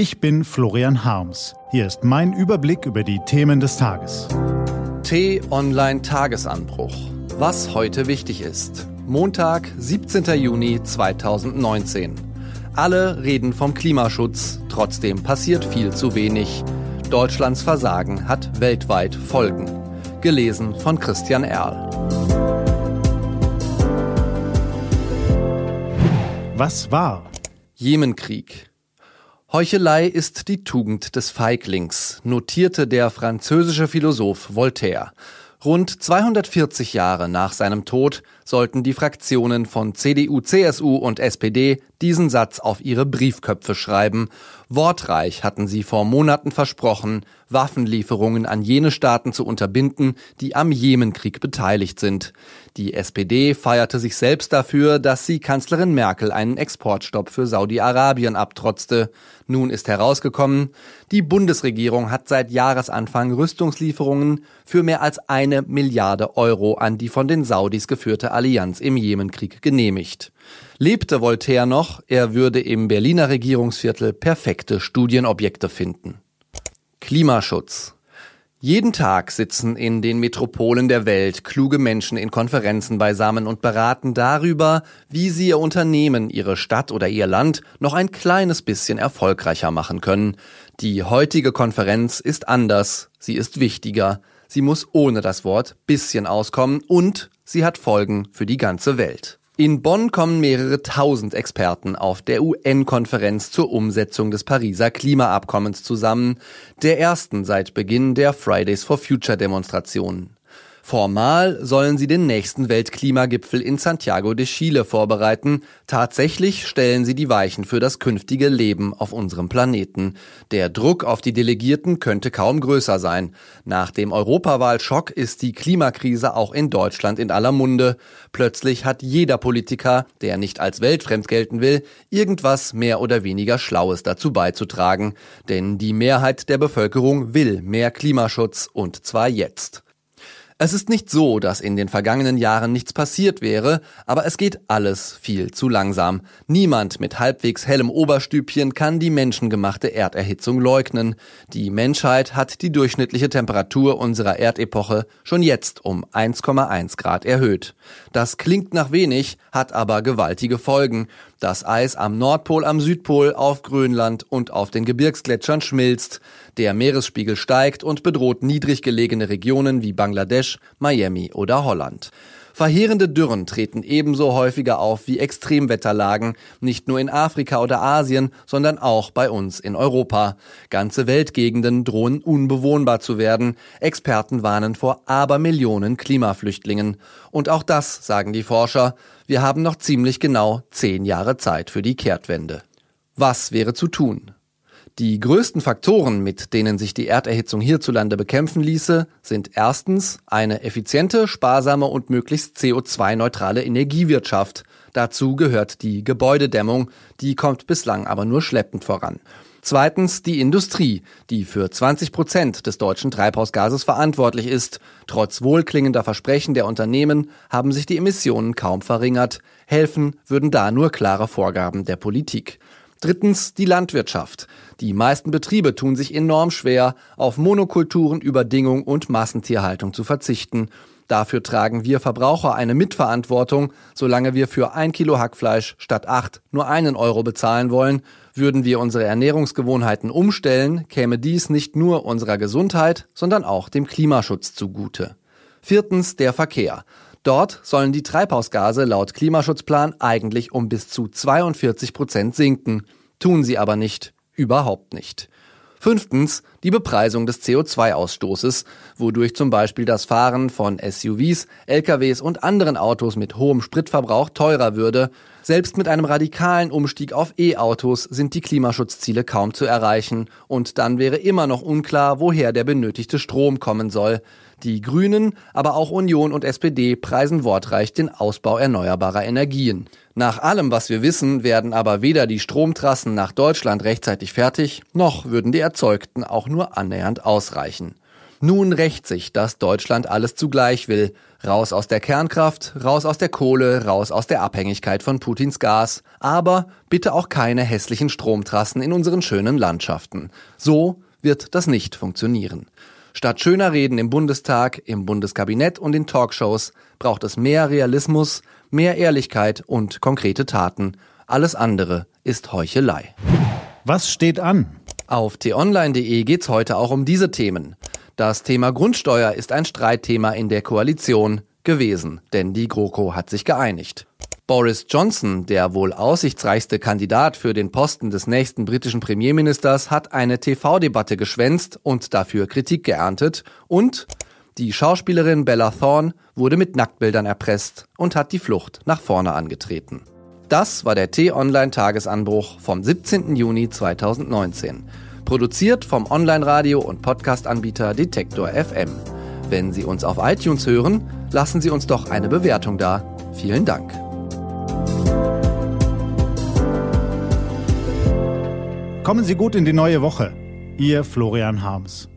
Ich bin Florian Harms. Hier ist mein Überblick über die Themen des Tages. T-Online Tagesanbruch. Was heute wichtig ist. Montag, 17. Juni 2019. Alle reden vom Klimaschutz, trotzdem passiert viel zu wenig. Deutschlands Versagen hat weltweit Folgen. Gelesen von Christian Erl. Was war? Jemenkrieg. Heuchelei ist die Tugend des Feiglings, notierte der französische Philosoph Voltaire. Rund 240 Jahre nach seinem Tod sollten die Fraktionen von CDU, CSU und SPD diesen Satz auf ihre Briefköpfe schreiben. Wortreich hatten sie vor Monaten versprochen, Waffenlieferungen an jene Staaten zu unterbinden, die am Jemenkrieg beteiligt sind. Die SPD feierte sich selbst dafür, dass sie Kanzlerin Merkel einen Exportstopp für Saudi-Arabien abtrotzte. Nun ist herausgekommen, die Bundesregierung hat seit Jahresanfang Rüstungslieferungen für mehr als eine Milliarde Euro an die von den Saudis geführte Allianz im Jemenkrieg genehmigt. Lebte Voltaire noch, er würde im Berliner Regierungsviertel perfekte Studienobjekte finden. Klimaschutz. Jeden Tag sitzen in den Metropolen der Welt kluge Menschen in Konferenzen beisammen und beraten darüber, wie sie ihr Unternehmen, ihre Stadt oder ihr Land noch ein kleines bisschen erfolgreicher machen können. Die heutige Konferenz ist anders, sie ist wichtiger, sie muss ohne das Wort bisschen auskommen und sie hat Folgen für die ganze Welt. In Bonn kommen mehrere tausend Experten auf der UN-Konferenz zur Umsetzung des Pariser Klimaabkommens zusammen, der ersten seit Beginn der Fridays for Future Demonstrationen. Formal sollen sie den nächsten Weltklimagipfel in Santiago de Chile vorbereiten. Tatsächlich stellen sie die Weichen für das künftige Leben auf unserem Planeten. Der Druck auf die Delegierten könnte kaum größer sein. Nach dem Europawahlschock ist die Klimakrise auch in Deutschland in aller Munde. Plötzlich hat jeder Politiker, der nicht als weltfremd gelten will, irgendwas mehr oder weniger Schlaues dazu beizutragen. Denn die Mehrheit der Bevölkerung will mehr Klimaschutz und zwar jetzt. Es ist nicht so, dass in den vergangenen Jahren nichts passiert wäre, aber es geht alles viel zu langsam. Niemand mit halbwegs hellem Oberstübchen kann die menschengemachte Erderhitzung leugnen. Die Menschheit hat die durchschnittliche Temperatur unserer Erdepoche schon jetzt um 1,1 Grad erhöht. Das klingt nach wenig, hat aber gewaltige Folgen. Das Eis am Nordpol, am Südpol, auf Grönland und auf den Gebirgsgletschern schmilzt. Der Meeresspiegel steigt und bedroht niedrig gelegene Regionen wie Bangladesch, Miami oder Holland. Verheerende Dürren treten ebenso häufiger auf wie Extremwetterlagen, nicht nur in Afrika oder Asien, sondern auch bei uns in Europa. Ganze Weltgegenden drohen unbewohnbar zu werden. Experten warnen vor Abermillionen Klimaflüchtlingen. Und auch das, sagen die Forscher, wir haben noch ziemlich genau zehn Jahre Zeit für die Kehrtwende. Was wäre zu tun? Die größten Faktoren, mit denen sich die Erderhitzung hierzulande bekämpfen ließe, sind erstens eine effiziente, sparsame und möglichst CO2-neutrale Energiewirtschaft. Dazu gehört die Gebäudedämmung, die kommt bislang aber nur schleppend voran. Zweitens die Industrie, die für 20 Prozent des deutschen Treibhausgases verantwortlich ist. Trotz wohlklingender Versprechen der Unternehmen haben sich die Emissionen kaum verringert. Helfen würden da nur klare Vorgaben der Politik. Drittens die Landwirtschaft. Die meisten Betriebe tun sich enorm schwer, auf Monokulturen, Überdingung und Massentierhaltung zu verzichten. Dafür tragen wir Verbraucher eine Mitverantwortung. Solange wir für ein Kilo Hackfleisch statt acht nur einen Euro bezahlen wollen, würden wir unsere Ernährungsgewohnheiten umstellen, käme dies nicht nur unserer Gesundheit, sondern auch dem Klimaschutz zugute. Viertens der Verkehr. Dort sollen die Treibhausgase laut Klimaschutzplan eigentlich um bis zu 42 Prozent sinken. Tun sie aber nicht. Überhaupt nicht. Fünftens die Bepreisung des CO2-Ausstoßes, wodurch zum Beispiel das Fahren von SUVs, LKWs und anderen Autos mit hohem Spritverbrauch teurer würde. Selbst mit einem radikalen Umstieg auf E-Autos sind die Klimaschutzziele kaum zu erreichen und dann wäre immer noch unklar, woher der benötigte Strom kommen soll. Die Grünen, aber auch Union und SPD preisen wortreich den Ausbau erneuerbarer Energien. Nach allem, was wir wissen, werden aber weder die Stromtrassen nach Deutschland rechtzeitig fertig, noch würden die erzeugten auch nur annähernd ausreichen. Nun rächt sich, dass Deutschland alles zugleich will. Raus aus der Kernkraft, raus aus der Kohle, raus aus der Abhängigkeit von Putins Gas. Aber bitte auch keine hässlichen Stromtrassen in unseren schönen Landschaften. So wird das nicht funktionieren. Statt schöner Reden im Bundestag, im Bundeskabinett und in Talkshows braucht es mehr Realismus, mehr Ehrlichkeit und konkrete Taten. Alles andere ist Heuchelei. Was steht an? Auf t-online.de geht's heute auch um diese Themen. Das Thema Grundsteuer ist ein Streitthema in der Koalition gewesen, denn die GroKo hat sich geeinigt. Boris Johnson, der wohl aussichtsreichste Kandidat für den Posten des nächsten britischen Premierministers, hat eine TV-Debatte geschwänzt und dafür Kritik geerntet und die Schauspielerin Bella Thorne wurde mit Nacktbildern erpresst und hat die Flucht nach vorne angetreten. Das war der T-Online-Tagesanbruch vom 17. Juni 2019. Produziert vom Online-Radio- und Podcast-Anbieter Detektor FM. Wenn Sie uns auf iTunes hören, lassen Sie uns doch eine Bewertung da. Vielen Dank. Kommen Sie gut in die neue Woche. Ihr Florian Harms.